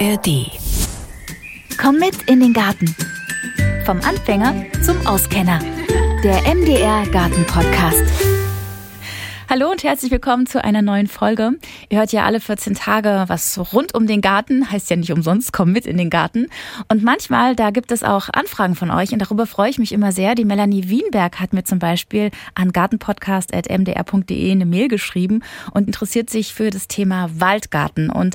ARD. Komm mit in den Garten. Vom Anfänger zum Auskenner. Der MDR Garten Podcast. Hallo und herzlich willkommen zu einer neuen Folge. Ihr hört ja alle 14 Tage was rund um den Garten, heißt ja nicht umsonst, komm mit in den Garten. Und manchmal, da gibt es auch Anfragen von euch und darüber freue ich mich immer sehr. Die Melanie Wienberg hat mir zum Beispiel an gartenpodcast.mdr.de eine Mail geschrieben und interessiert sich für das Thema Waldgarten. Und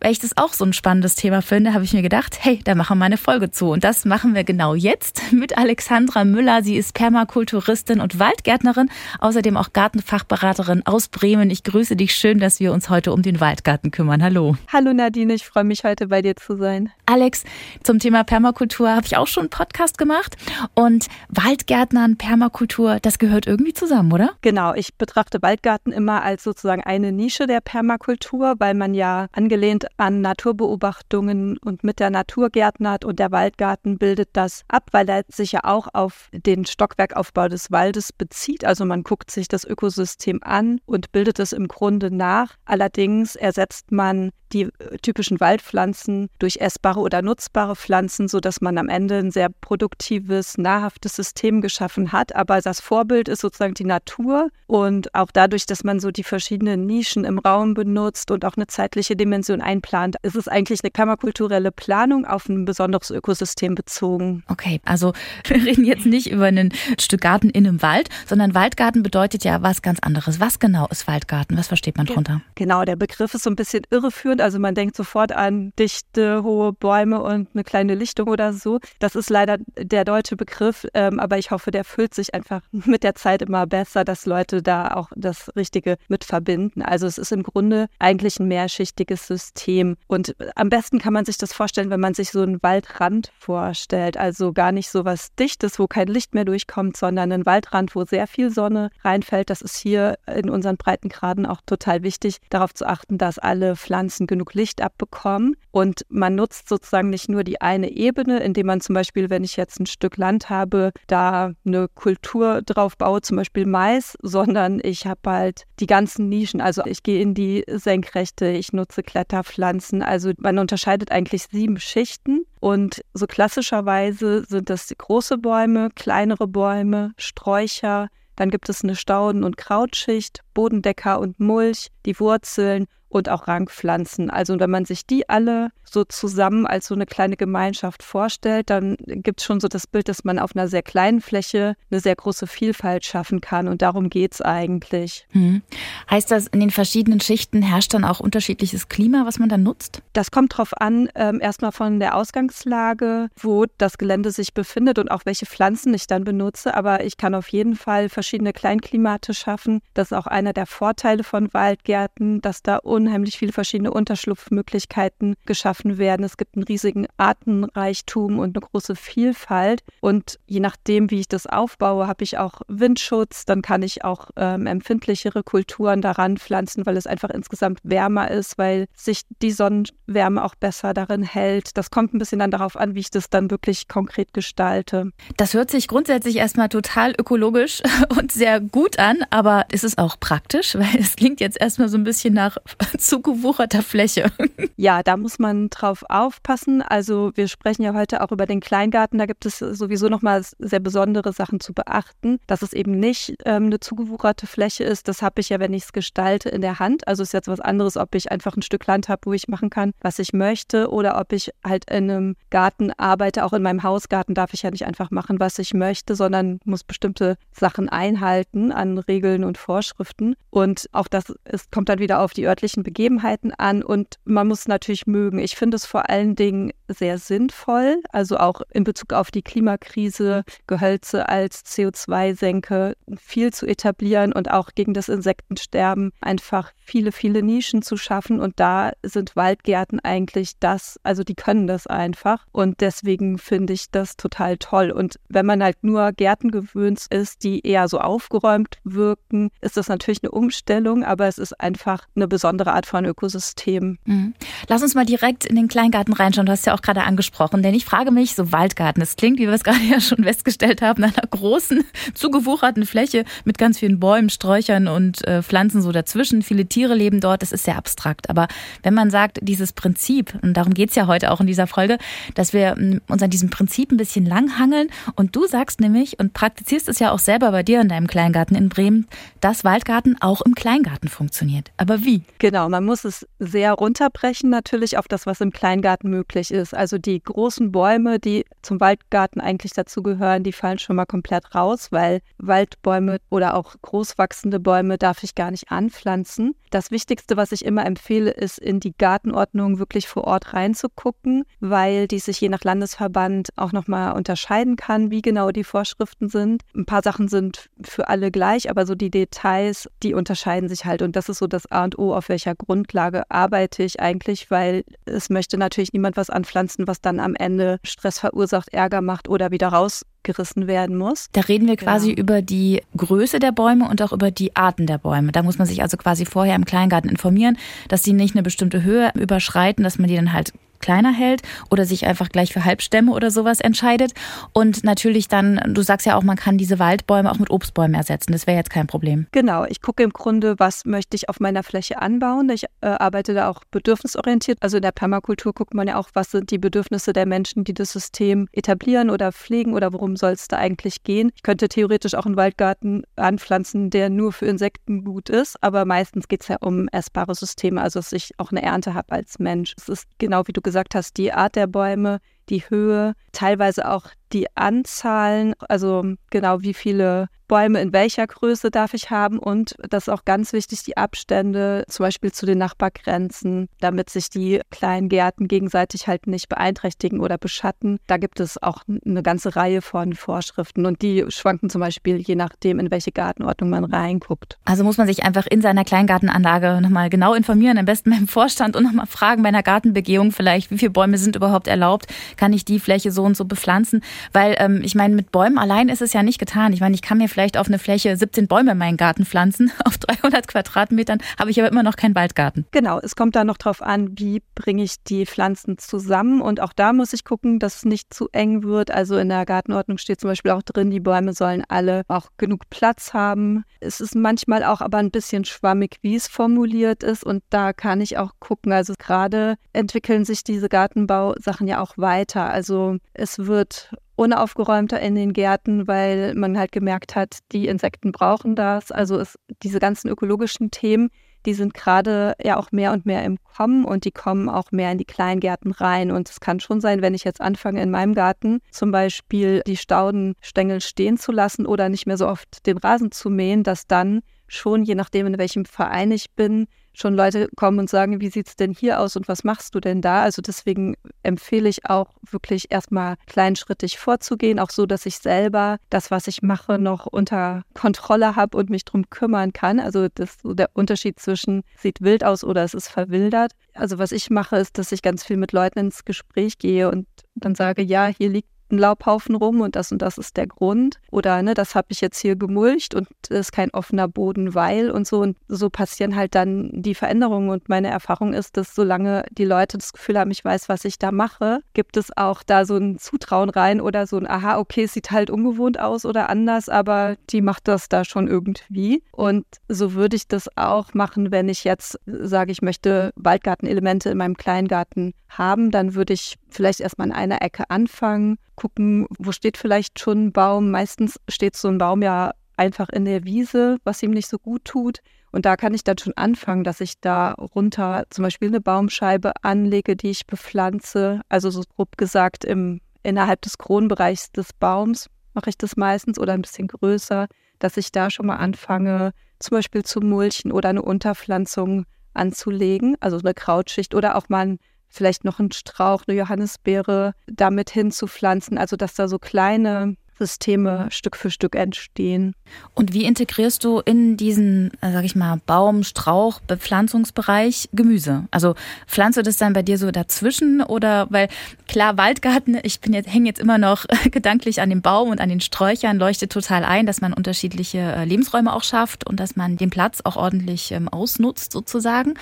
weil ich das auch so ein spannendes Thema finde, habe ich mir gedacht, hey, da machen wir eine Folge zu. Und das machen wir genau jetzt mit Alexandra Müller. Sie ist Permakulturistin und Waldgärtnerin, außerdem auch Gartenfachberaterin aus Bremen. Ich grüße dich. Schön, dass wir uns heute um den Waldgarten kümmern. Hallo. Hallo Nadine, ich freue mich heute bei dir zu sein. Alex, zum Thema Permakultur habe ich auch schon einen Podcast gemacht. Und Waldgärtnern, Permakultur, das gehört irgendwie zusammen, oder? Genau, ich betrachte Waldgarten immer als sozusagen eine Nische der Permakultur, weil man ja angelehnt an Naturbeobachtungen und mit der Natur gärtnert und der Waldgarten bildet das ab, weil er sich ja auch auf den Stockwerkaufbau des Waldes bezieht. Also man guckt sich das Ökosystem an und bildet es im Grunde nach. Allerdings ersetzt man die äh, typischen Waldpflanzen durch essbare oder nutzbare Pflanzen, sodass man am Ende ein sehr produktives, nahrhaftes System geschaffen hat. Aber das Vorbild ist sozusagen die Natur und auch dadurch, dass man so die verschiedenen Nischen im Raum benutzt und auch eine zeitliche Dimension einplant, ist es eigentlich eine kammerkulturelle Planung auf ein besonderes Ökosystem bezogen. Okay, also wir reden jetzt nicht über ein Stück Garten in einem Wald, sondern Waldgarten bedeutet ja was ganz anderes. Was genau ist Waldgarten? Was versteht man drunter? Genau, der Begriff ist so ein bisschen irreführend. Also man denkt sofort an dichte, hohe Bäume und eine kleine Lichtung oder so. Das ist leider der deutsche Begriff, ähm, aber ich hoffe, der füllt sich einfach mit der Zeit immer besser, dass Leute da auch das Richtige mit verbinden. Also es ist im Grunde eigentlich ein mehrschichtiges System. System. Und am besten kann man sich das vorstellen, wenn man sich so einen Waldrand vorstellt. Also gar nicht so was Dichtes, wo kein Licht mehr durchkommt, sondern einen Waldrand, wo sehr viel Sonne reinfällt. Das ist hier in unseren Breitengraden auch total wichtig, darauf zu achten, dass alle Pflanzen genug Licht abbekommen. Und man nutzt sozusagen nicht nur die eine Ebene, indem man zum Beispiel, wenn ich jetzt ein Stück Land habe, da eine Kultur drauf baue, zum Beispiel Mais, sondern ich habe halt die ganzen Nischen. Also ich gehe in die Senkrechte, ich nutze Kletterpflanzen. Pflanzen. Also man unterscheidet eigentlich sieben Schichten und so klassischerweise sind das große Bäume, kleinere Bäume, Sträucher, dann gibt es eine Stauden- und Krautschicht, Bodendecker und Mulch, die Wurzeln und auch Rangpflanzen. Also wenn man sich die alle so zusammen als so eine kleine Gemeinschaft vorstellt, dann gibt es schon so das Bild, dass man auf einer sehr kleinen Fläche eine sehr große Vielfalt schaffen kann. Und darum geht es eigentlich. Hm. Heißt das, in den verschiedenen Schichten herrscht dann auch unterschiedliches Klima, was man dann nutzt? Das kommt drauf an, ähm, erstmal von der Ausgangslage, wo das Gelände sich befindet und auch welche Pflanzen ich dann benutze. Aber ich kann auf jeden Fall verschiedene Kleinklimate schaffen. Das ist auch einer der Vorteile von Waldgärten, dass da unheimlich viele verschiedene Unterschlupfmöglichkeiten geschaffen werden. Es gibt einen riesigen Artenreichtum und eine große Vielfalt. Und je nachdem, wie ich das aufbaue, habe ich auch Windschutz. Dann kann ich auch ähm, empfindlichere Kulturen daran pflanzen, weil es einfach insgesamt wärmer ist, weil sich die Sonnenwärme auch besser darin hält. Das kommt ein bisschen dann darauf an, wie ich das dann wirklich konkret gestalte. Das hört sich grundsätzlich erstmal total ökologisch und sehr gut an, aber ist es auch praktisch? Weil es klingt jetzt erstmal so ein bisschen nach zugewucherter Fläche. Ja, da muss man drauf aufpassen. Also wir sprechen ja heute auch über den Kleingarten. Da gibt es sowieso nochmal sehr besondere Sachen zu beachten, dass es eben nicht ähm, eine zugewucherte Fläche ist. Das habe ich ja, wenn ich es gestalte, in der Hand. Also ist jetzt was anderes, ob ich einfach ein Stück Land habe, wo ich machen kann, was ich möchte, oder ob ich halt in einem Garten arbeite. Auch in meinem Hausgarten darf ich ja nicht einfach machen, was ich möchte, sondern muss bestimmte Sachen einhalten an Regeln und Vorschriften. Und auch das ist, kommt dann wieder auf die örtlichen Begebenheiten an und man muss natürlich mögen. Ich finde es vor allen Dingen sehr sinnvoll, also auch in Bezug auf die Klimakrise, Gehölze als CO2-Senke viel zu etablieren und auch gegen das Insektensterben einfach viele, viele Nischen zu schaffen. Und da sind Waldgärten eigentlich das, also die können das einfach. Und deswegen finde ich das total toll. Und wenn man halt nur Gärten gewöhnt ist, die eher so aufgeräumt wirken, ist das natürlich eine Umstellung, aber es ist einfach eine besondere Art von Ökosystem. Mhm. Lass uns mal direkt in den Kleingarten reinschauen. Du hast ja auch gerade angesprochen, denn ich frage mich, so Waldgarten, das klingt, wie wir es gerade ja schon festgestellt haben, einer großen, zugewucherten Fläche mit ganz vielen Bäumen, Sträuchern und äh, Pflanzen so dazwischen. Viele Tiere leben dort, das ist sehr abstrakt. Aber wenn man sagt, dieses Prinzip, und darum geht es ja heute auch in dieser Folge, dass wir mm, uns an diesem Prinzip ein bisschen langhangeln und du sagst nämlich und praktizierst es ja auch selber bei dir in deinem Kleingarten in Bremen, dass Waldgarten auch im Kleingarten funktioniert. Aber wie? Genau, man muss es sehr runterbrechen natürlich auf das, was im Kleingarten möglich ist. Also die großen Bäume, die zum Waldgarten eigentlich dazugehören, die fallen schon mal komplett raus, weil Waldbäume oder auch großwachsende Bäume darf ich gar nicht anpflanzen. Das Wichtigste, was ich immer empfehle, ist in die Gartenordnung wirklich vor Ort reinzugucken, weil die sich je nach Landesverband auch nochmal unterscheiden kann, wie genau die Vorschriften sind. Ein paar Sachen sind für alle gleich, aber so die Details, die unterscheiden sich halt. Und das ist so das A und O, auf welcher Grundlage arbeite ich eigentlich, weil es möchte natürlich niemand was anpflanzen, was dann am Ende Stress verursacht, Ärger macht oder wieder raus gerissen werden muss. Da reden wir quasi genau. über die Größe der Bäume und auch über die Arten der Bäume. Da muss man sich also quasi vorher im Kleingarten informieren, dass sie nicht eine bestimmte Höhe überschreiten, dass man die dann halt kleiner hält oder sich einfach gleich für Halbstämme oder sowas entscheidet. Und natürlich dann, du sagst ja auch, man kann diese Waldbäume auch mit Obstbäumen ersetzen. Das wäre jetzt kein Problem. Genau, ich gucke im Grunde, was möchte ich auf meiner Fläche anbauen. Ich äh, arbeite da auch bedürfnisorientiert. Also in der Permakultur guckt man ja auch, was sind die Bedürfnisse der Menschen, die das System etablieren oder pflegen oder worum soll es da eigentlich gehen. Ich könnte theoretisch auch einen Waldgarten anpflanzen, der nur für Insekten gut ist, aber meistens geht es ja um essbare Systeme, also dass ich auch eine Ernte habe als Mensch. Es ist genau wie du gesagt hast, die Art der Bäume, die Höhe, teilweise auch die Anzahlen, also genau wie viele Bäume in welcher Größe darf ich haben und das ist auch ganz wichtig, die Abstände zum Beispiel zu den Nachbargrenzen, damit sich die kleinen Gärten gegenseitig halt nicht beeinträchtigen oder beschatten. Da gibt es auch eine ganze Reihe von Vorschriften und die schwanken zum Beispiel je nachdem, in welche Gartenordnung man reinguckt. Also muss man sich einfach in seiner Kleingartenanlage nochmal genau informieren, am besten beim Vorstand und nochmal fragen bei einer Gartenbegehung vielleicht, wie viele Bäume sind überhaupt erlaubt, kann ich die Fläche so und so bepflanzen, weil ähm, ich meine, mit Bäumen allein ist es ja nicht getan. Ich meine, ich kann mir vielleicht auf eine Fläche 17 Bäume in meinen Garten pflanzen. Auf 300 Quadratmetern habe ich aber immer noch keinen Waldgarten. Genau, es kommt da noch drauf an, wie bringe ich die Pflanzen zusammen. Und auch da muss ich gucken, dass es nicht zu eng wird. Also in der Gartenordnung steht zum Beispiel auch drin, die Bäume sollen alle auch genug Platz haben. Es ist manchmal auch aber ein bisschen schwammig, wie es formuliert ist. Und da kann ich auch gucken. Also gerade entwickeln sich diese Gartenbausachen ja auch weiter. Also es wird unaufgeräumter in den Gärten, weil man halt gemerkt hat, die Insekten brauchen das. Also es, diese ganzen ökologischen Themen, die sind gerade ja auch mehr und mehr im Kommen und die kommen auch mehr in die Kleingärten rein. Und es kann schon sein, wenn ich jetzt anfange in meinem Garten zum Beispiel die Staudenstängel stehen zu lassen oder nicht mehr so oft den Rasen zu mähen, dass dann schon, je nachdem, in welchem Verein ich bin, schon Leute kommen und sagen, wie sieht es denn hier aus und was machst du denn da? Also deswegen empfehle ich auch wirklich erstmal kleinschrittig vorzugehen, auch so, dass ich selber das, was ich mache, noch unter Kontrolle habe und mich drum kümmern kann. Also das so der Unterschied zwischen sieht wild aus oder es ist verwildert. Also was ich mache, ist, dass ich ganz viel mit Leuten ins Gespräch gehe und dann sage, ja, hier liegt ein Laubhaufen rum und das und das ist der Grund. Oder ne, das habe ich jetzt hier gemulcht und es ist kein offener Boden, weil und so. Und so passieren halt dann die Veränderungen. Und meine Erfahrung ist, dass solange die Leute das Gefühl haben, ich weiß, was ich da mache, gibt es auch da so ein Zutrauen rein oder so ein, aha, okay, es sieht halt ungewohnt aus oder anders, aber die macht das da schon irgendwie. Und so würde ich das auch machen, wenn ich jetzt sage, ich möchte Waldgartenelemente in meinem Kleingarten haben, dann würde ich vielleicht erstmal in einer Ecke anfangen, gucken, wo steht vielleicht schon ein Baum. Meistens steht so ein Baum ja einfach in der Wiese, was ihm nicht so gut tut. Und da kann ich dann schon anfangen, dass ich da runter zum Beispiel eine Baumscheibe anlege, die ich bepflanze. Also so grob gesagt im, innerhalb des Kronbereichs des Baums mache ich das meistens oder ein bisschen größer, dass ich da schon mal anfange, zum Beispiel zu mulchen oder eine Unterpflanzung anzulegen, also eine Krautschicht oder auch mal ein vielleicht noch einen Strauch, eine Johannisbeere damit hinzupflanzen. Also dass da so kleine Systeme Stück für Stück entstehen. Und wie integrierst du in diesen, äh, sag ich mal, Baum, Strauch, Bepflanzungsbereich Gemüse? Also pflanzt du das dann bei dir so dazwischen oder weil klar Waldgarten, ich bin jetzt hänge jetzt immer noch gedanklich an dem Baum und an den Sträuchern, leuchtet total ein, dass man unterschiedliche äh, Lebensräume auch schafft und dass man den Platz auch ordentlich ähm, ausnutzt sozusagen,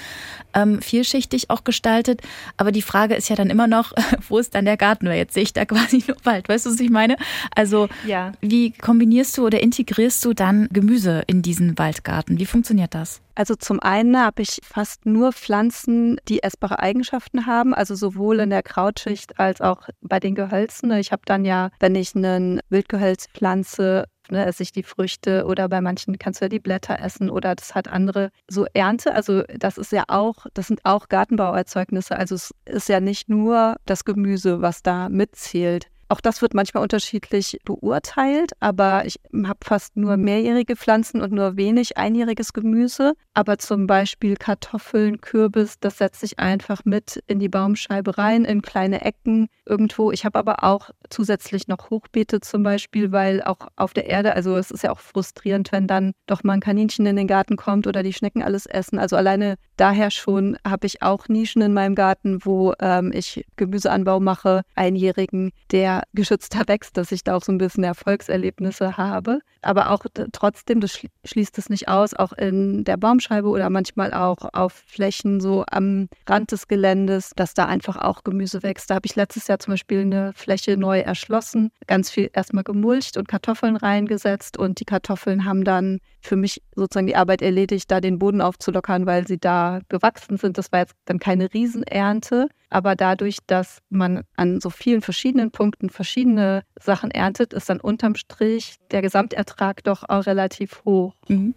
ähm, vielschichtig auch gestaltet. Aber die Frage ist ja dann immer noch, wo ist dann der Garten? Weil jetzt sehe ich da quasi nur Wald. Weißt du, was ich meine? Also ja. wie kombinierst du oder integrierst du dann Gemüse in diesen Waldgarten? Wie funktioniert das? Also zum einen habe ich fast nur Pflanzen, die essbare Eigenschaften haben, also sowohl in der Krautschicht als auch bei den Gehölzen. Ich habe dann ja, wenn ich einen Wildgehölz pflanze, ne, esse ich die Früchte oder bei manchen kannst du ja die Blätter essen oder das hat andere so Ernte. Also das ist ja auch, das sind auch Gartenbauerzeugnisse. Also es ist ja nicht nur das Gemüse, was da mitzählt. Auch das wird manchmal unterschiedlich beurteilt, aber ich habe fast nur mehrjährige Pflanzen und nur wenig einjähriges Gemüse. Aber zum Beispiel Kartoffeln, Kürbis, das setze ich einfach mit in die Baumscheibe rein, in kleine Ecken irgendwo. Ich habe aber auch zusätzlich noch Hochbeete zum Beispiel, weil auch auf der Erde, also es ist ja auch frustrierend, wenn dann doch mal ein Kaninchen in den Garten kommt oder die Schnecken alles essen. Also alleine daher schon habe ich auch Nischen in meinem Garten, wo ähm, ich Gemüseanbau mache, einjährigen, der geschützter wächst, dass ich da auch so ein bisschen Erfolgserlebnisse habe. Aber auch trotzdem, das schließt es nicht aus, auch in der Baumscheibe oder manchmal auch auf Flächen so am Rand des Geländes, dass da einfach auch Gemüse wächst. Da habe ich letztes Jahr zum Beispiel eine Fläche neu erschlossen, ganz viel erstmal gemulcht und Kartoffeln reingesetzt und die Kartoffeln haben dann für mich sozusagen die Arbeit erledigt, da den Boden aufzulockern, weil sie da gewachsen sind. Das war jetzt dann keine Riesenernte, aber dadurch, dass man an so vielen verschiedenen Punkten verschiedene Sachen erntet, ist dann unterm Strich der Gesamtertrag doch auch relativ hoch. Mhm.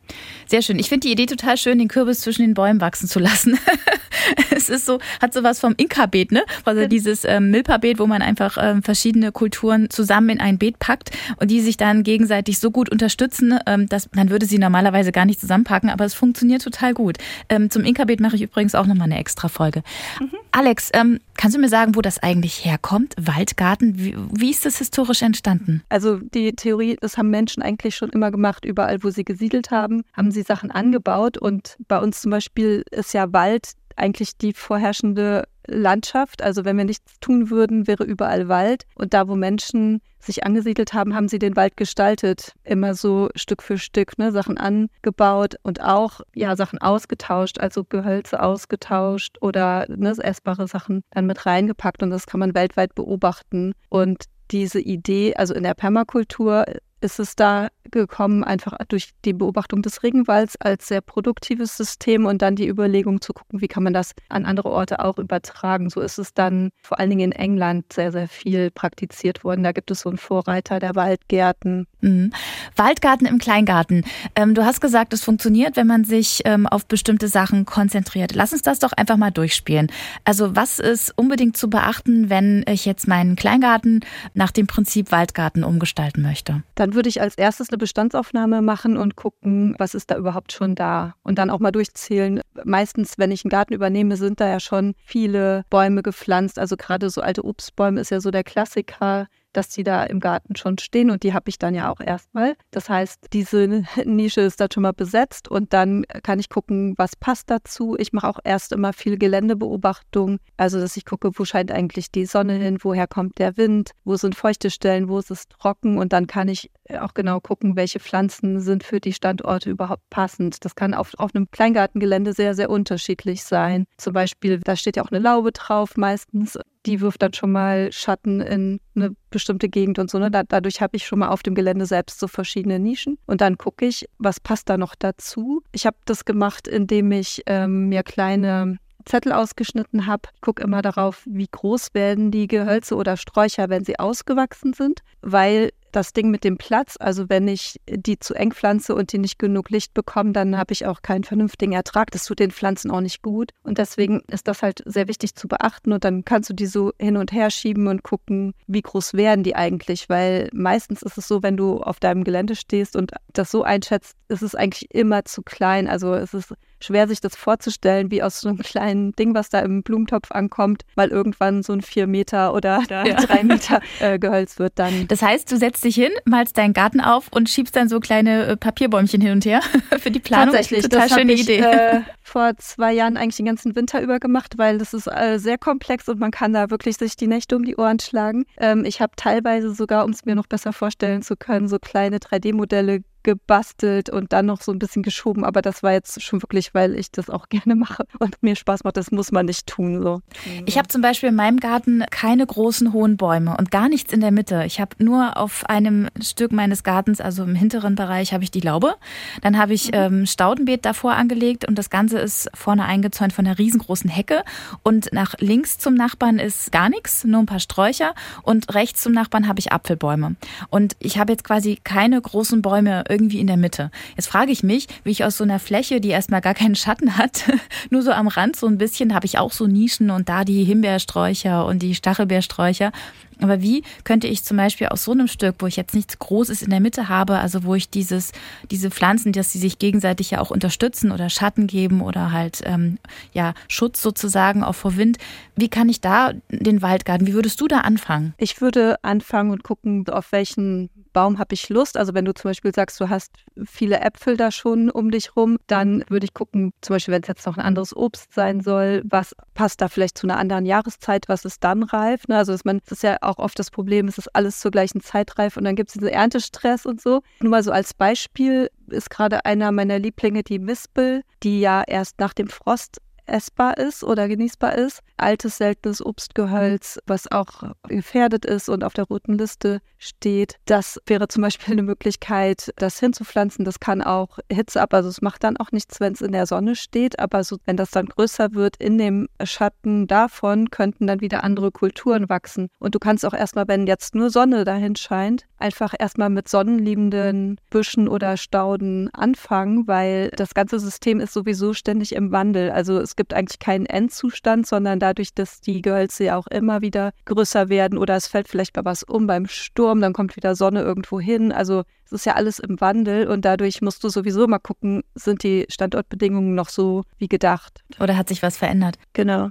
Sehr schön. Ich finde die Idee total schön, den Kürbis zwischen den Bäumen wachsen zu lassen. es ist so, hat sowas vom Inka-Beet, ne? Also dieses ähm, Milpa-Beet, wo man einfach ähm, verschiedene Kulturen zusammen in ein Beet packt und die sich dann gegenseitig so gut unterstützen, ähm, dass man würde sie normalerweise gar nicht zusammenpacken, aber es funktioniert total gut. Ähm, zum Inka-Beet mache ich übrigens auch nochmal eine extra Folge. Mhm. Alex, ähm, kannst du mir sagen, wo das eigentlich herkommt? Waldgarten, wie, wie ist das historisch entstanden? Also die Theorie, das haben Menschen eigentlich schon immer gemacht, überall, wo sie gesiedelt haben, haben sie Sachen angebaut und bei uns zum Beispiel ist ja Wald eigentlich die vorherrschende Landschaft. Also wenn wir nichts tun würden, wäre überall Wald. Und da, wo Menschen sich angesiedelt haben, haben sie den Wald gestaltet. Immer so Stück für Stück, ne, Sachen angebaut und auch ja Sachen ausgetauscht, also Gehölze ausgetauscht oder ne, essbare Sachen dann mit reingepackt. Und das kann man weltweit beobachten. Und diese Idee, also in der Permakultur ist es da gekommen, einfach durch die Beobachtung des Regenwalds als sehr produktives System und dann die Überlegung zu gucken, wie kann man das an andere Orte auch übertragen. So ist es dann vor allen Dingen in England sehr, sehr viel praktiziert worden. Da gibt es so einen Vorreiter der Waldgärten. Mhm. Waldgarten im Kleingarten. Ähm, du hast gesagt, es funktioniert, wenn man sich ähm, auf bestimmte Sachen konzentriert. Lass uns das doch einfach mal durchspielen. Also was ist unbedingt zu beachten, wenn ich jetzt meinen Kleingarten nach dem Prinzip Waldgarten umgestalten möchte? Dann würde ich als erstes eine Bestandsaufnahme machen und gucken, was ist da überhaupt schon da. Und dann auch mal durchzählen. Meistens, wenn ich einen Garten übernehme, sind da ja schon viele Bäume gepflanzt. Also gerade so alte Obstbäume ist ja so der Klassiker dass die da im Garten schon stehen und die habe ich dann ja auch erstmal. Das heißt, diese Nische ist da schon mal besetzt und dann kann ich gucken, was passt dazu. Ich mache auch erst immer viel Geländebeobachtung, also dass ich gucke, wo scheint eigentlich die Sonne hin, woher kommt der Wind, wo sind feuchte Stellen, wo ist es trocken und dann kann ich auch genau gucken, welche Pflanzen sind für die Standorte überhaupt passend. Das kann auf, auf einem Kleingartengelände sehr, sehr unterschiedlich sein. Zum Beispiel, da steht ja auch eine Laube drauf meistens die wirft dann schon mal Schatten in eine bestimmte Gegend und so. Ne? Da, dadurch habe ich schon mal auf dem Gelände selbst so verschiedene Nischen. Und dann gucke ich, was passt da noch dazu. Ich habe das gemacht, indem ich ähm, mir kleine Zettel ausgeschnitten habe, gucke immer darauf, wie groß werden die Gehölze oder Sträucher, wenn sie ausgewachsen sind, weil das Ding mit dem Platz, also wenn ich die zu eng pflanze und die nicht genug Licht bekommen, dann habe ich auch keinen vernünftigen Ertrag. Das tut den Pflanzen auch nicht gut. Und deswegen ist das halt sehr wichtig zu beachten. Und dann kannst du die so hin und her schieben und gucken, wie groß werden die eigentlich. Weil meistens ist es so, wenn du auf deinem Gelände stehst und das so einschätzt, ist es eigentlich immer zu klein. Also es ist schwer, sich das vorzustellen, wie aus so einem kleinen Ding, was da im Blumentopf ankommt, mal irgendwann so ein vier Meter oder ja. drei Meter äh, Gehölz wird dann. Das heißt, du setzt dich hin, malst deinen Garten auf und schiebst dann so kleine äh, Papierbäumchen hin und her für die Planung. Tatsächlich, total schöne ich, Idee. Äh, vor zwei Jahren eigentlich den ganzen Winter über gemacht, weil das ist äh, sehr komplex und man kann da wirklich sich die Nächte um die Ohren schlagen. Ähm, ich habe teilweise sogar, um es mir noch besser vorstellen zu können, so kleine 3D-Modelle gebastelt und dann noch so ein bisschen geschoben, aber das war jetzt schon wirklich, weil ich das auch gerne mache und mir Spaß macht. Das muss man nicht tun. So. Ich habe zum Beispiel in meinem Garten keine großen hohen Bäume und gar nichts in der Mitte. Ich habe nur auf einem Stück meines Gartens, also im hinteren Bereich, habe ich die Laube. Dann habe ich mhm. ähm, Staudenbeet davor angelegt und das Ganze ist vorne eingezäunt von einer riesengroßen Hecke und nach links zum Nachbarn ist gar nichts, nur ein paar Sträucher und rechts zum Nachbarn habe ich Apfelbäume. Und ich habe jetzt quasi keine großen Bäume irgendwie in der Mitte. Jetzt frage ich mich, wie ich aus so einer Fläche, die erstmal gar keinen Schatten hat, nur so am Rand so ein bisschen, habe ich auch so Nischen und da die Himbeersträucher und die Stachelbeersträucher. Aber wie könnte ich zum Beispiel aus so einem Stück, wo ich jetzt nichts Großes in der Mitte habe, also wo ich dieses, diese Pflanzen, dass sie sich gegenseitig ja auch unterstützen oder Schatten geben oder halt ähm, ja Schutz sozusagen auch vor Wind, wie kann ich da den Waldgarten, wie würdest du da anfangen? Ich würde anfangen und gucken, auf welchen Baum habe ich Lust. Also wenn du zum Beispiel sagst, du hast viele Äpfel da schon um dich rum, dann würde ich gucken, zum Beispiel, wenn es jetzt noch ein anderes Obst sein soll, was passt da vielleicht zu einer anderen Jahreszeit, was ist dann reif. Ne? Also dass man, das ist ja auch oft das Problem, es ist alles zur gleichen Zeit reif und dann gibt es diesen Erntestress und so. Nur mal so als Beispiel ist gerade einer meiner Lieblinge die Mispel, die ja erst nach dem Frost essbar ist oder genießbar ist. Altes, seltenes Obstgehölz, was auch gefährdet ist und auf der roten Liste steht. Das wäre zum Beispiel eine Möglichkeit, das hinzupflanzen. Das kann auch Hitze ab. Also es macht dann auch nichts, wenn es in der Sonne steht. Aber so, wenn das dann größer wird, in dem Schatten davon könnten dann wieder andere Kulturen wachsen. Und du kannst auch erstmal, wenn jetzt nur Sonne dahin scheint, einfach erstmal mit sonnenliebenden Büschen oder Stauden anfangen, weil das ganze System ist sowieso ständig im Wandel. Also es gibt eigentlich keinen Endzustand, sondern dadurch, dass die Gehölze ja auch immer wieder größer werden oder es fällt vielleicht mal was um beim Sturm, dann kommt wieder Sonne irgendwo hin. Also es ist ja alles im Wandel und dadurch musst du sowieso mal gucken, sind die Standortbedingungen noch so wie gedacht. Oder hat sich was verändert? Genau.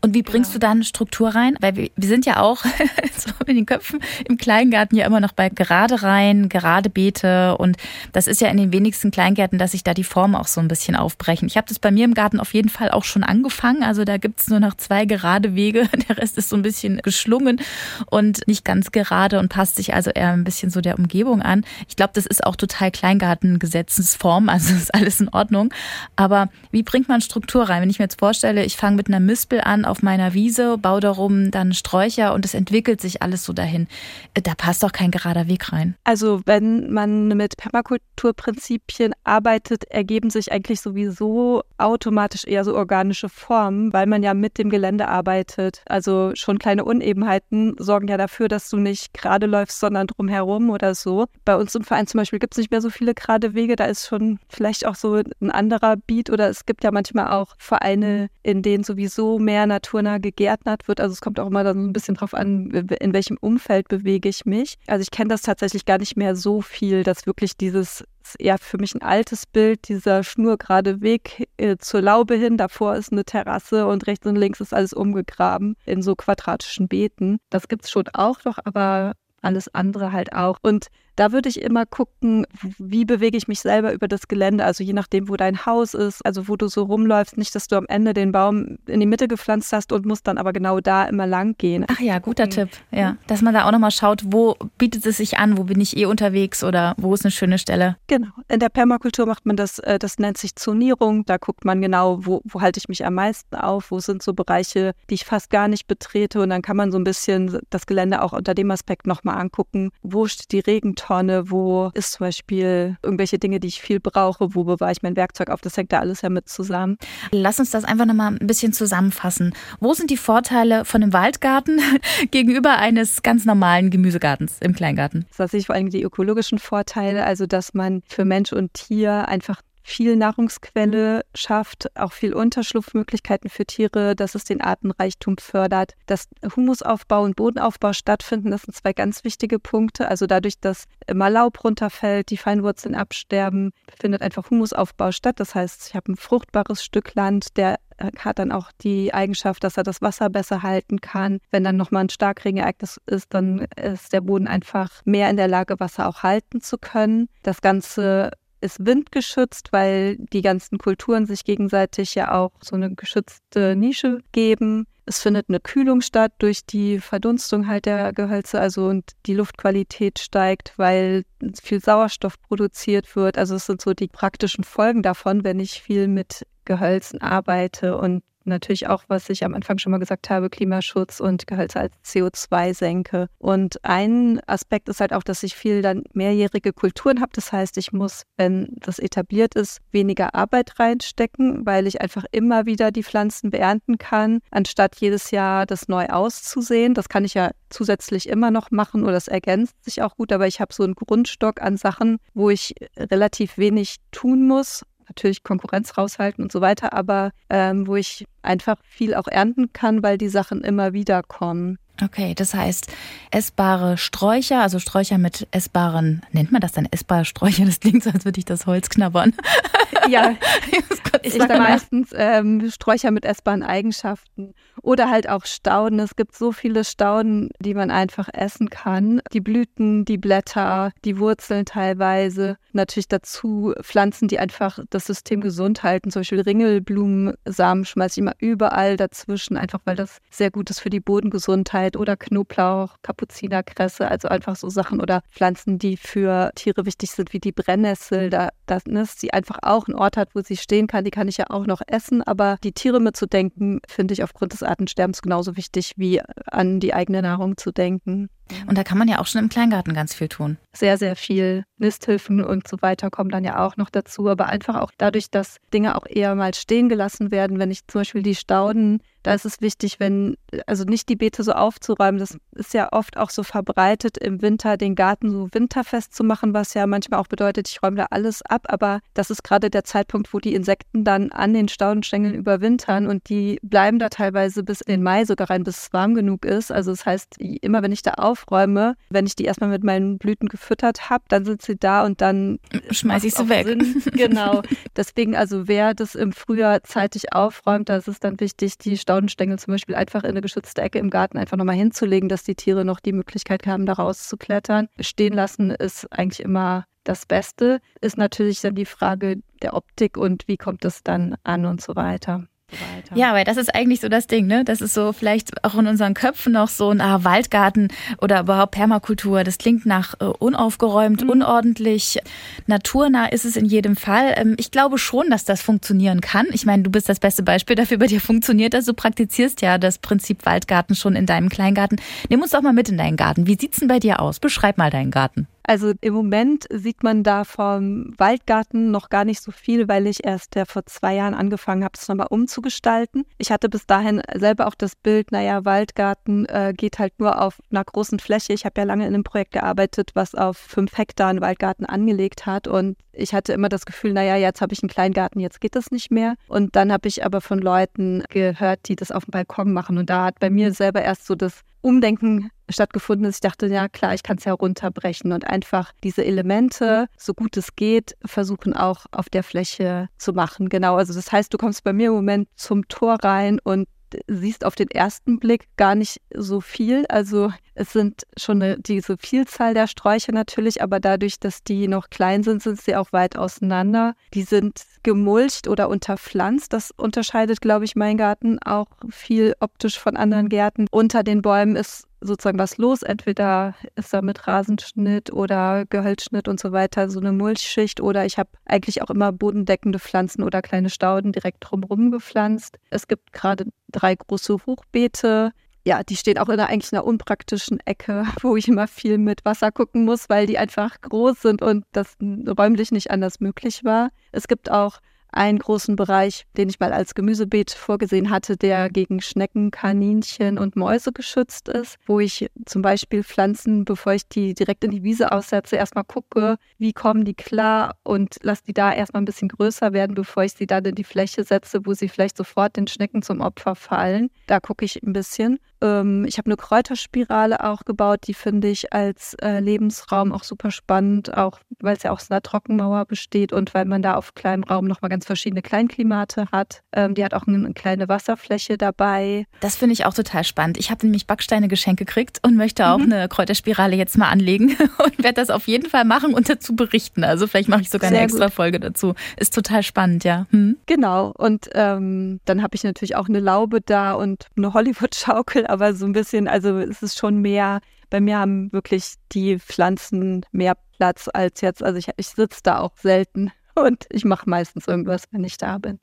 Und wie bringst genau. du dann Struktur rein? Weil wir, wir sind ja auch in den Köpfen im Kleingarten ja immer noch bei gerade rein, gerade Beete. Und das ist ja in den wenigsten Kleingärten, dass sich da die Formen auch so ein bisschen aufbrechen. Ich habe das bei mir im Garten auf jeden Fall auch schon angefangen. Also da gibt es nur noch zwei gerade Wege. Der Rest ist so ein bisschen geschlungen und nicht ganz gerade und passt sich also eher ein bisschen so der Umgebung an. Ich glaube, das ist auch total Kleingartengesetzesform, also ist alles in Ordnung. Aber wie bringt man Struktur rein? Wenn ich mir jetzt vorstelle, ich fange mit einer Mispel an auf meiner Wiese, baue darum dann Sträucher und es entwickelt sich alles so dahin. Äh, da passt doch kein gerader Weg rein. Also wenn man mit Permakulturprinzipien arbeitet, ergeben sich eigentlich sowieso automatisch eher so organische Formen, weil man ja mit dem Gelände arbeitet. Also schon kleine Unebenheiten sorgen ja dafür, dass du nicht gerade läufst, sondern drumherum oder so. Bei uns im Verein zum Beispiel gibt es nicht mehr so viele gerade Wege, da ist schon vielleicht auch so ein anderer Beat oder es gibt ja manchmal auch Vereine, in denen sowieso mehr naturnah gegärtnert wird. Also es kommt auch immer dann so ein bisschen drauf an, in welchem Umfeld bewege ich mich. Also ich kenne das tatsächlich gar nicht mehr so viel, dass wirklich dieses eher für mich ein altes Bild, dieser schnurgerade Weg äh, zur Laube hin. Davor ist eine Terrasse und rechts und links ist alles umgegraben in so quadratischen Beeten. Das gibt es schon auch noch, aber alles andere halt auch. Und da würde ich immer gucken, wie bewege ich mich selber über das Gelände, also je nachdem, wo dein Haus ist, also wo du so rumläufst, nicht, dass du am Ende den Baum in die Mitte gepflanzt hast und musst dann aber genau da immer lang gehen. Ach ja, guter mhm. Tipp. Ja, dass man da auch nochmal schaut, wo bietet es sich an, wo bin ich eh unterwegs oder wo ist eine schöne Stelle. Genau. In der Permakultur macht man das, äh, das nennt sich Zonierung. Da guckt man genau, wo, wo halte ich mich am meisten auf, wo sind so Bereiche, die ich fast gar nicht betrete und dann kann man so ein bisschen das Gelände auch unter dem Aspekt nochmal angucken, wo steht die Regentonne Mülltonne, wo ist zum Beispiel irgendwelche Dinge, die ich viel brauche, wo bewahre ich mein Werkzeug auf, das hängt da alles ja mit zusammen. Lass uns das einfach nochmal ein bisschen zusammenfassen. Wo sind die Vorteile von einem Waldgarten gegenüber eines ganz normalen Gemüsegartens im Kleingarten? Das sehe ich vor allem die ökologischen Vorteile, also dass man für Mensch und Tier einfach viel Nahrungsquelle schafft, auch viel Unterschlupfmöglichkeiten für Tiere, dass es den Artenreichtum fördert, dass Humusaufbau und Bodenaufbau stattfinden. Das sind zwei ganz wichtige Punkte. Also dadurch, dass immer Laub runterfällt, die Feinwurzeln absterben, findet einfach Humusaufbau statt. Das heißt, ich habe ein fruchtbares Stück Land, der hat dann auch die Eigenschaft, dass er das Wasser besser halten kann. Wenn dann nochmal ein Starkregenereignis ist, dann ist der Boden einfach mehr in der Lage, Wasser auch halten zu können. Das Ganze ist windgeschützt, weil die ganzen Kulturen sich gegenseitig ja auch so eine geschützte Nische geben. Es findet eine Kühlung statt durch die Verdunstung halt der Gehölze, also und die Luftqualität steigt, weil viel Sauerstoff produziert wird. Also es sind so die praktischen Folgen davon, wenn ich viel mit Gehölzen arbeite und natürlich auch, was ich am Anfang schon mal gesagt habe, Klimaschutz und Gehölze als CO2 senke. Und ein Aspekt ist halt auch, dass ich viel dann mehrjährige Kulturen habe. Das heißt, ich muss, wenn das etabliert ist, weniger Arbeit reinstecken, weil ich einfach immer wieder die Pflanzen beernten kann, anstatt jedes Jahr das neu auszusehen. Das kann ich ja zusätzlich immer noch machen oder das ergänzt sich auch gut, aber ich habe so einen Grundstock an Sachen, wo ich relativ wenig tun muss natürlich Konkurrenz raushalten und so weiter, aber ähm, wo ich einfach viel auch ernten kann, weil die Sachen immer wieder kommen. Okay, das heißt essbare Sträucher, also Sträucher mit essbaren, nennt man das dann essbare Sträucher? Das klingt so, als würde ich das Holz knabbern. Ja, ich sage meistens ähm, Sträucher mit essbaren Eigenschaften oder halt auch Stauden. Es gibt so viele Stauden, die man einfach essen kann. Die Blüten, die Blätter, die Wurzeln teilweise. Natürlich dazu Pflanzen, die einfach das System gesund halten. Zum Beispiel Ringelblumensamen schmeiße ich immer überall dazwischen, einfach weil das sehr gut ist für die Bodengesundheit. Oder Knoblauch, Kapuzinerkresse, also einfach so Sachen oder Pflanzen, die für Tiere wichtig sind, wie die Brennnessel. Da, das, ne, sie einfach auch einen Ort hat, wo sie stehen kann. Die kann ich ja auch noch essen, aber die Tiere mitzudenken, finde ich aufgrund des Artensterbens genauso wichtig wie an die eigene Nahrung zu denken. Und da kann man ja auch schon im Kleingarten ganz viel tun. Sehr, sehr viel. Nisthilfen und so weiter kommen dann ja auch noch dazu. Aber einfach auch dadurch, dass Dinge auch eher mal stehen gelassen werden. Wenn ich zum Beispiel die Stauden, da ist es wichtig, wenn, also nicht die Beete so aufzuräumen. Das ist ja oft auch so verbreitet, im Winter den Garten so winterfest zu machen, was ja manchmal auch bedeutet, ich räume da alles ab. Aber das ist gerade der Zeitpunkt, wo die Insekten dann an den Staudenstängeln überwintern und die bleiben da teilweise bis in den Mai sogar rein, bis es warm genug ist. Also das heißt, immer wenn ich da auf aufräume, wenn ich die erstmal mit meinen Blüten gefüttert habe, dann sind sie da und dann schmeiße ich sie weg. Sinn. Genau. Deswegen, also wer das im Frühjahr zeitig aufräumt, da ist es dann wichtig, die Staudenstängel zum Beispiel einfach in eine geschützte Ecke im Garten einfach nochmal hinzulegen, dass die Tiere noch die Möglichkeit haben, da rauszuklettern. Stehen lassen ist eigentlich immer das Beste. Ist natürlich dann die Frage der Optik und wie kommt es dann an und so weiter weiter. Ja, weil das ist eigentlich so das Ding, ne? Das ist so vielleicht auch in unseren Köpfen noch so ein ah, Waldgarten oder überhaupt Permakultur. Das klingt nach äh, unaufgeräumt, mhm. unordentlich. Naturnah ist es in jedem Fall. Ähm, ich glaube schon, dass das funktionieren kann. Ich meine, du bist das beste Beispiel dafür. Bei dir funktioniert das. Du praktizierst ja das Prinzip Waldgarten schon in deinem Kleingarten. Nimm uns doch mal mit in deinen Garten. Wie sieht's denn bei dir aus? Beschreib mal deinen Garten. Also im Moment sieht man da vom Waldgarten noch gar nicht so viel, weil ich erst ja vor zwei Jahren angefangen habe, das nochmal umzugestalten. Ich hatte bis dahin selber auch das Bild, naja, Waldgarten äh, geht halt nur auf einer großen Fläche. Ich habe ja lange in einem Projekt gearbeitet, was auf fünf Hektar einen Waldgarten angelegt hat und ich hatte immer das Gefühl, naja, jetzt habe ich einen Kleingarten, jetzt geht das nicht mehr. Und dann habe ich aber von Leuten gehört, die das auf dem Balkon machen. Und da hat bei mir selber erst so das Umdenken stattgefunden dass Ich dachte, ja klar, ich kann es ja runterbrechen und einfach diese Elemente, so gut es geht, versuchen auch auf der Fläche zu machen. Genau, also das heißt, du kommst bei mir im Moment zum Tor rein und siehst auf den ersten Blick gar nicht so viel. Also es sind schon eine, diese Vielzahl der Sträucher natürlich, aber dadurch, dass die noch klein sind, sind sie auch weit auseinander. Die sind gemulcht oder unterpflanzt. Das unterscheidet, glaube ich, mein Garten auch viel optisch von anderen Gärten. Unter den Bäumen ist sozusagen was los. Entweder ist da mit Rasenschnitt oder Gehölzschnitt und so weiter so eine Mulchschicht oder ich habe eigentlich auch immer bodendeckende Pflanzen oder kleine Stauden direkt drumherum gepflanzt. Es gibt gerade drei große Hochbeete. Ja, die stehen auch in einer, eigentlich einer unpraktischen Ecke, wo ich immer viel mit Wasser gucken muss, weil die einfach groß sind und das räumlich nicht anders möglich war. Es gibt auch einen großen Bereich, den ich mal als Gemüsebeet vorgesehen hatte, der gegen Schnecken, Kaninchen und Mäuse geschützt ist, wo ich zum Beispiel Pflanzen, bevor ich die direkt in die Wiese aussetze, erstmal gucke, wie kommen die klar und lasse die da erstmal ein bisschen größer werden, bevor ich sie dann in die Fläche setze, wo sie vielleicht sofort den Schnecken zum Opfer fallen. Da gucke ich ein bisschen. Ähm, ich habe eine Kräuterspirale auch gebaut, die finde ich als äh, Lebensraum auch super spannend, auch weil es ja aus einer Trockenmauer besteht und weil man da auf kleinem Raum nochmal ganz verschiedene Kleinklimate hat. Ähm, die hat auch eine kleine Wasserfläche dabei. Das finde ich auch total spannend. Ich habe nämlich Backsteine geschenkt gekriegt und möchte auch mhm. eine Kräuterspirale jetzt mal anlegen und werde das auf jeden Fall machen und dazu berichten. Also vielleicht mache ich sogar Sehr eine extra gut. Folge dazu. Ist total spannend, ja. Hm? Genau. Und ähm, dann habe ich natürlich auch eine Laube da und eine Hollywood-Schaukel, aber so ein bisschen, also es ist schon mehr bei mir haben wirklich die Pflanzen mehr Platz als jetzt. Also ich, ich sitze da auch selten und ich mache meistens irgendwas, wenn ich da bin.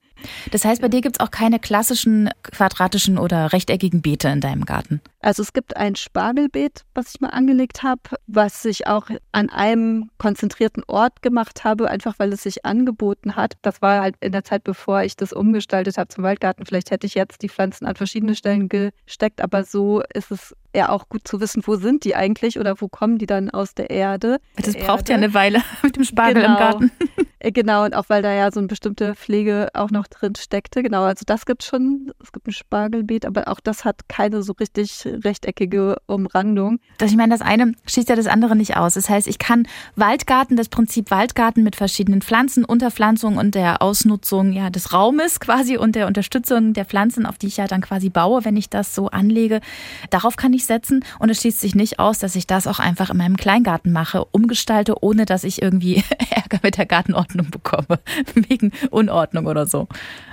Das heißt, bei dir gibt es auch keine klassischen quadratischen oder rechteckigen Beete in deinem Garten? Also es gibt ein Spargelbeet, was ich mal angelegt habe, was ich auch an einem konzentrierten Ort gemacht habe, einfach weil es sich angeboten hat. Das war halt in der Zeit, bevor ich das umgestaltet habe zum Waldgarten. Vielleicht hätte ich jetzt die Pflanzen an verschiedene Stellen gesteckt, aber so ist es ja auch gut zu wissen, wo sind die eigentlich oder wo kommen die dann aus der Erde. Das braucht Erde. ja eine Weile mit dem Spargel genau. im Garten. Äh, genau, und auch weil da ja so eine bestimmte Pflege auch noch drin steckte. Genau, also das gibt schon. Es gibt ein Spargelbeet, aber auch das hat keine so richtig rechteckige Umrandung. Das, ich meine, das eine schließt ja das andere nicht aus. Das heißt, ich kann Waldgarten, das Prinzip Waldgarten mit verschiedenen Pflanzen, Unterpflanzung und der Ausnutzung ja, des Raumes quasi und der Unterstützung der Pflanzen, auf die ich ja dann quasi baue, wenn ich das so anlege, darauf kann ich setzen. Und es schließt sich nicht aus, dass ich das auch einfach in meinem Kleingarten mache, umgestalte, ohne dass ich irgendwie Ärger mit der Gartenordnung Ordnung bekomme, wegen Unordnung oder so.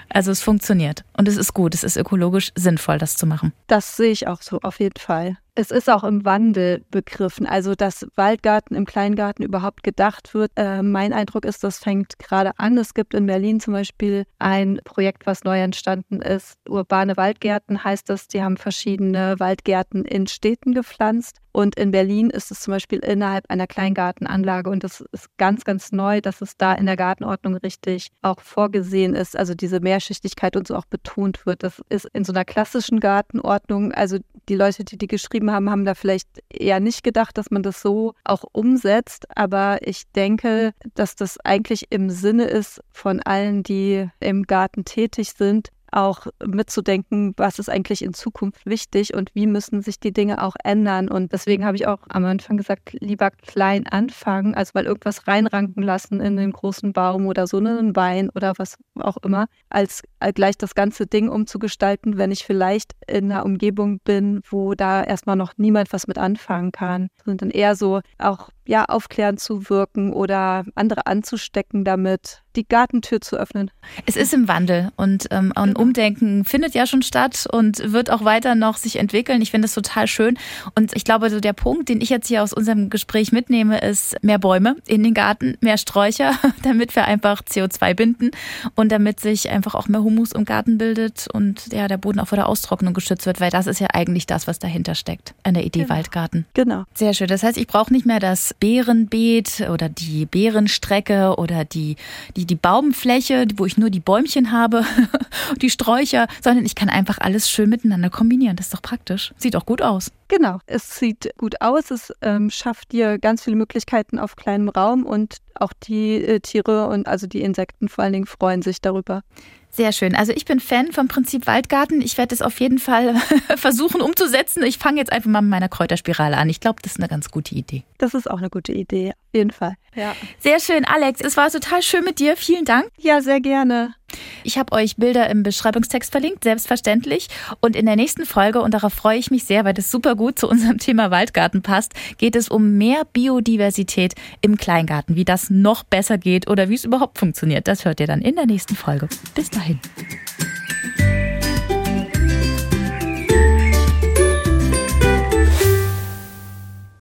Also es funktioniert und es ist gut, es ist ökologisch sinnvoll, das zu machen. Das sehe ich auch so, auf jeden Fall. Es ist auch im Wandel begriffen, also dass Waldgarten im Kleingarten überhaupt gedacht wird. Äh, mein Eindruck ist, das fängt gerade an. Es gibt in Berlin zum Beispiel ein Projekt, was neu entstanden ist. Urbane Waldgärten heißt das. Die haben verschiedene Waldgärten in Städten gepflanzt. Und in Berlin ist es zum Beispiel innerhalb einer Kleingartenanlage. Und das ist ganz, ganz neu, dass es da in der Gartenordnung richtig auch vorgesehen ist. Also diese Mehrschichtigkeit und so auch betont wird. Das ist in so einer klassischen Gartenordnung, also die Leute, die die geschrieben haben, haben da vielleicht eher nicht gedacht, dass man das so auch umsetzt. Aber ich denke, dass das eigentlich im Sinne ist von allen, die im Garten tätig sind, auch mitzudenken, was ist eigentlich in Zukunft wichtig und wie müssen sich die Dinge auch ändern. Und deswegen habe ich auch am Anfang gesagt, lieber klein anfangen, also mal irgendwas reinranken lassen in den großen Baum oder so einen Wein oder was auch immer, als gleich das ganze Ding umzugestalten, wenn ich vielleicht in einer Umgebung bin, wo da erstmal noch niemand was mit anfangen kann. Und dann eher so auch ja, aufklärend zu wirken oder andere anzustecken damit, die Gartentür zu öffnen. Es ist im Wandel und ähm, ein genau. Umdenken findet ja schon statt und wird auch weiter noch sich entwickeln. Ich finde das total schön. Und ich glaube, so der Punkt, den ich jetzt hier aus unserem Gespräch mitnehme, ist mehr Bäume in den Garten, mehr Sträucher, damit wir einfach CO2 binden und damit sich einfach auch mehr Humus im Garten bildet und ja, der Boden auch vor der Austrocknung geschützt wird, weil das ist ja eigentlich das, was dahinter steckt an der Idee genau. Waldgarten. Genau. Sehr schön. Das heißt, ich brauche nicht mehr das Beerenbeet oder die Beerenstrecke oder die, die, die Baumfläche, wo ich nur die Bäumchen habe, die Sträucher, sondern ich kann einfach alles schön miteinander kombinieren. Das ist doch praktisch. Sieht auch gut aus. Genau, es sieht gut aus. Es ähm, schafft dir ganz viele Möglichkeiten auf kleinem Raum und auch die äh, Tiere und also die Insekten vor allen Dingen freuen sich darüber. Sehr schön. Also ich bin Fan vom Prinzip Waldgarten. Ich werde es auf jeden Fall versuchen umzusetzen. Ich fange jetzt einfach mal mit meiner Kräuterspirale an. Ich glaube, das ist eine ganz gute Idee. Das ist auch eine gute Idee, auf jeden Fall. Ja. Sehr schön, Alex. Es war total schön mit dir. Vielen Dank. Ja, sehr gerne. Ich habe euch Bilder im Beschreibungstext verlinkt, selbstverständlich. Und in der nächsten Folge, und darauf freue ich mich sehr, weil das super gut zu unserem Thema Waldgarten passt, geht es um mehr Biodiversität im Kleingarten, wie das noch besser geht oder wie es überhaupt funktioniert. Das hört ihr dann in der nächsten Folge. Bis dahin.